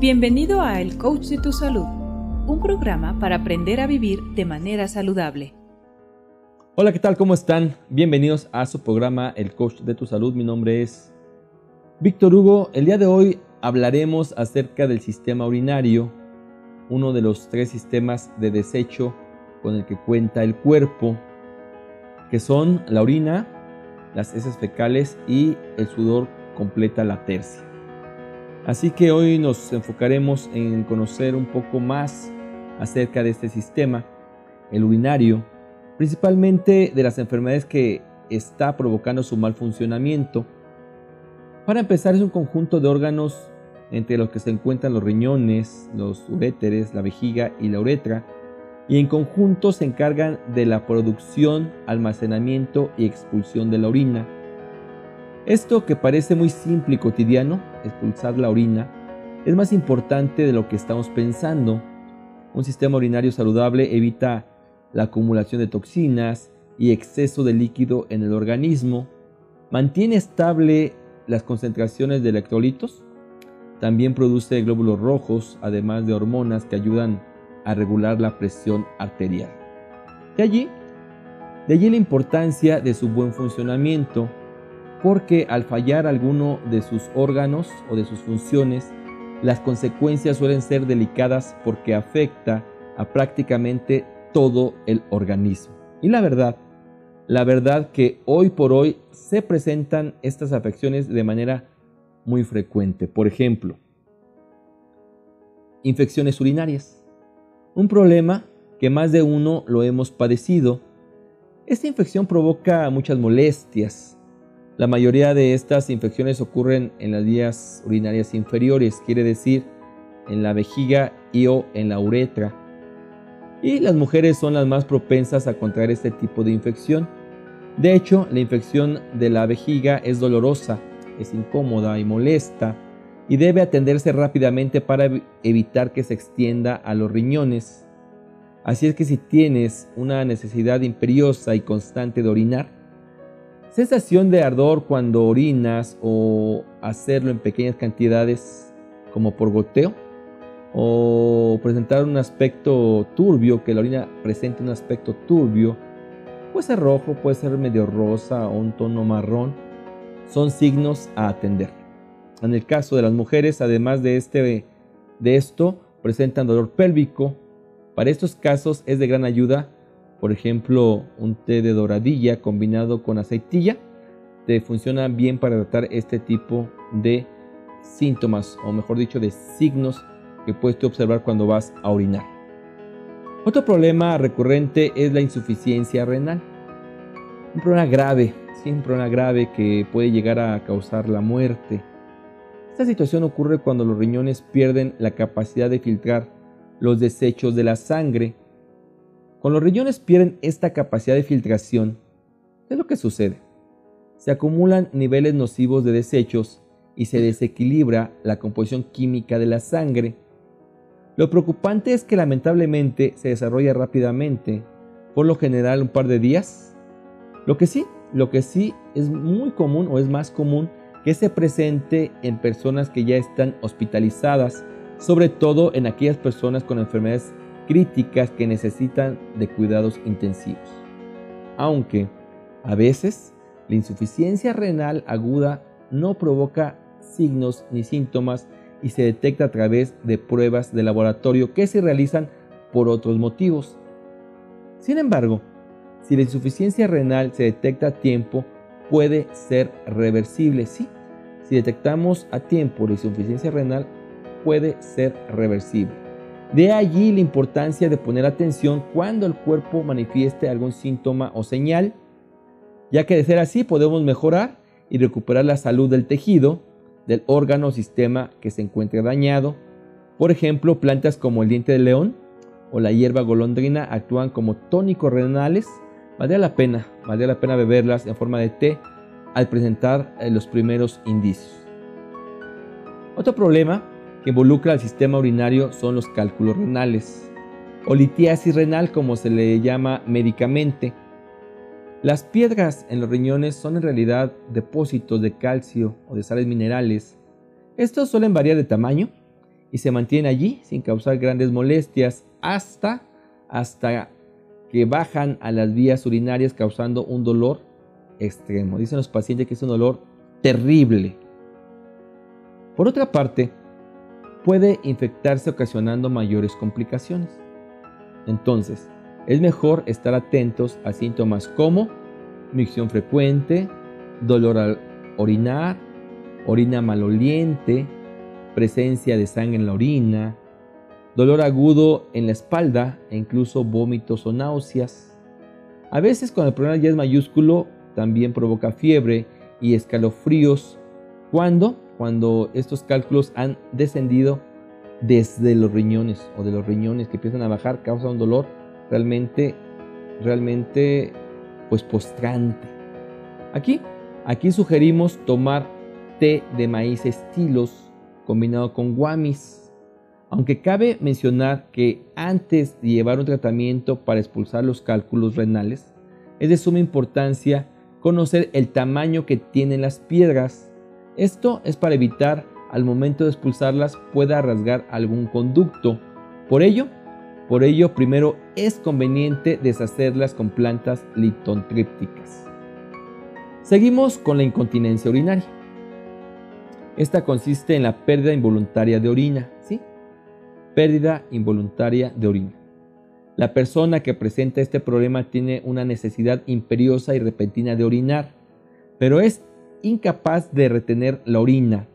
Bienvenido a El Coach de tu Salud, un programa para aprender a vivir de manera saludable. Hola, ¿qué tal? ¿Cómo están? Bienvenidos a su programa El Coach de tu Salud. Mi nombre es Víctor Hugo. El día de hoy hablaremos acerca del sistema urinario, uno de los tres sistemas de desecho con el que cuenta el cuerpo, que son la orina, las heces fecales y el sudor completa la tercia. Así que hoy nos enfocaremos en conocer un poco más acerca de este sistema, el urinario, principalmente de las enfermedades que está provocando su mal funcionamiento. Para empezar es un conjunto de órganos entre los que se encuentran los riñones, los uréteres, la vejiga y la uretra, y en conjunto se encargan de la producción, almacenamiento y expulsión de la orina. Esto que parece muy simple y cotidiano, expulsar la orina, es más importante de lo que estamos pensando. Un sistema urinario saludable evita la acumulación de toxinas y exceso de líquido en el organismo, mantiene estable las concentraciones de electrolitos, también produce glóbulos rojos, además de hormonas que ayudan a regular la presión arterial. De allí, de allí la importancia de su buen funcionamiento, porque al fallar alguno de sus órganos o de sus funciones, las consecuencias suelen ser delicadas porque afecta a prácticamente todo el organismo. Y la verdad, la verdad que hoy por hoy se presentan estas afecciones de manera muy frecuente. Por ejemplo, infecciones urinarias. Un problema que más de uno lo hemos padecido. Esta infección provoca muchas molestias. La mayoría de estas infecciones ocurren en las vías urinarias inferiores, quiere decir en la vejiga y o en la uretra. Y las mujeres son las más propensas a contraer este tipo de infección. De hecho, la infección de la vejiga es dolorosa, es incómoda y molesta y debe atenderse rápidamente para evitar que se extienda a los riñones. Así es que si tienes una necesidad imperiosa y constante de orinar, sensación de ardor cuando orinas o hacerlo en pequeñas cantidades como por goteo, o presentar un aspecto turbio, que la orina presente un aspecto turbio, puede ser rojo, puede ser medio rosa o un tono marrón, son signos a atender. En el caso de las mujeres, además de, este, de esto, presentan dolor pélvico. Para estos casos es de gran ayuda, por ejemplo, un té de doradilla combinado con aceitilla, te funciona bien para tratar este tipo de síntomas, o mejor dicho, de signos que puedes observar cuando vas a orinar. Otro problema recurrente es la insuficiencia renal. Un problema grave, sí, un problema grave que puede llegar a causar la muerte. Esta situación ocurre cuando los riñones pierden la capacidad de filtrar los desechos de la sangre. Cuando los riñones pierden esta capacidad de filtración, ¿qué es lo que sucede? Se acumulan niveles nocivos de desechos y se desequilibra la composición química de la sangre. Lo preocupante es que lamentablemente se desarrolla rápidamente, por lo general un par de días. Lo que sí, lo que sí es muy común o es más común que se presente en personas que ya están hospitalizadas, sobre todo en aquellas personas con enfermedades críticas que necesitan de cuidados intensivos. Aunque a veces la insuficiencia renal aguda no provoca signos ni síntomas y se detecta a través de pruebas de laboratorio que se realizan por otros motivos. Sin embargo, si la insuficiencia renal se detecta a tiempo, puede ser reversible. Sí, si detectamos a tiempo la insuficiencia renal, puede ser reversible. De allí la importancia de poner atención cuando el cuerpo manifieste algún síntoma o señal, ya que de ser así podemos mejorar y recuperar la salud del tejido, del órgano o sistema que se encuentre dañado. Por ejemplo, plantas como el diente de león o la hierba golondrina actúan como tónicos renales Valdría la pena, valdría la pena beberlas en forma de té al presentar eh, los primeros indicios. Otro problema que involucra al sistema urinario son los cálculos renales o litiasis renal como se le llama médicamente. Las piedras en los riñones son en realidad depósitos de calcio o de sales minerales. Estos suelen variar de tamaño y se mantienen allí sin causar grandes molestias hasta, hasta que bajan a las vías urinarias causando un dolor extremo. Dicen los pacientes que es un dolor terrible. Por otra parte, puede infectarse ocasionando mayores complicaciones. Entonces, es mejor estar atentos a síntomas como micción frecuente, dolor al orinar, orina maloliente, presencia de sangre en la orina, dolor agudo en la espalda e incluso vómitos o náuseas. A veces cuando el problema ya es mayúsculo, también provoca fiebre y escalofríos. ¿Cuándo? Cuando estos cálculos han descendido desde los riñones o de los riñones que empiezan a bajar, causa un dolor realmente, realmente, pues postrante. Aquí, aquí sugerimos tomar té de maíz estilos combinado con guamis. Aunque cabe mencionar que antes de llevar un tratamiento para expulsar los cálculos renales, es de suma importancia conocer el tamaño que tienen las piedras. Esto es para evitar al momento de expulsarlas pueda rasgar algún conducto. Por ello, por ello primero es conveniente deshacerlas con plantas litontrípticas. Seguimos con la incontinencia urinaria. Esta consiste en la pérdida involuntaria de orina, ¿sí? Pérdida involuntaria de orina. La persona que presenta este problema tiene una necesidad imperiosa y repentina de orinar, pero es incapaz de retener la orina.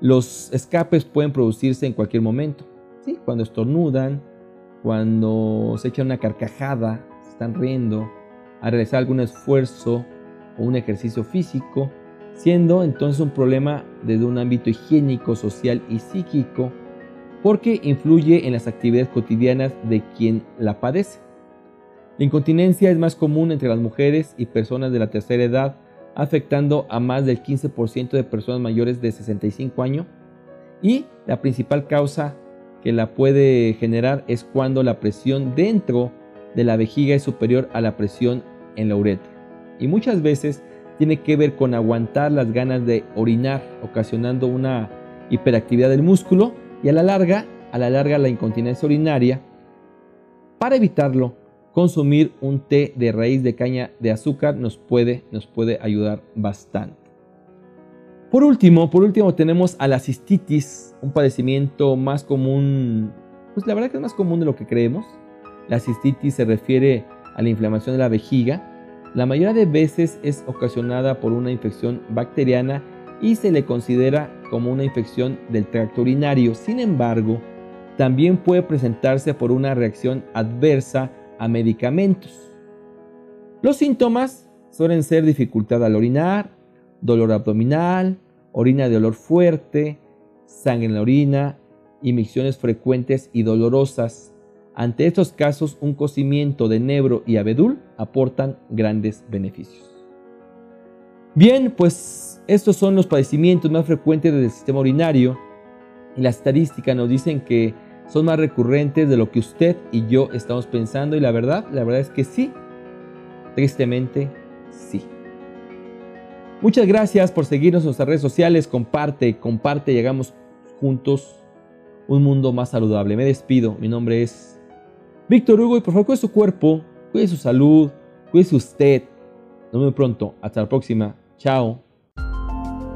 Los escapes pueden producirse en cualquier momento, ¿sí? Cuando estornudan, cuando se echan una carcajada, se están riendo, a realizar algún esfuerzo o un ejercicio físico, siendo entonces un problema desde un ámbito higiénico, social y psíquico, porque influye en las actividades cotidianas de quien la padece. La incontinencia es más común entre las mujeres y personas de la tercera edad, afectando a más del 15% de personas mayores de 65 años, y la principal causa que la puede generar es cuando la presión dentro de la vejiga es superior a la presión en la uretra. Y muchas veces tiene que ver con aguantar las ganas de orinar, ocasionando una hiperactividad del músculo y a la larga, a la larga la incontinencia urinaria. Para evitarlo, consumir un té de raíz de caña de azúcar nos puede, nos puede ayudar bastante. Por último, por último tenemos a la cistitis, un padecimiento más común, pues la verdad que es más común de lo que creemos. La cistitis se refiere a la inflamación de la vejiga la mayoría de veces es ocasionada por una infección bacteriana y se le considera como una infección del tracto urinario. Sin embargo, también puede presentarse por una reacción adversa a medicamentos. Los síntomas suelen ser dificultad al orinar, dolor abdominal, orina de olor fuerte, sangre en la orina, imicciones frecuentes y dolorosas, ante estos casos, un cocimiento de nebro y abedul aportan grandes beneficios. Bien, pues estos son los padecimientos más frecuentes del sistema urinario y la estadística nos dicen que son más recurrentes de lo que usted y yo estamos pensando y la verdad, la verdad es que sí, tristemente sí. Muchas gracias por seguirnos en nuestras redes sociales, comparte, comparte, llegamos juntos un mundo más saludable. Me despido, mi nombre es Víctor Hugo, y por favor, cuide su cuerpo, cuide su salud, cuide usted. Nos vemos pronto. Hasta la próxima. Chao.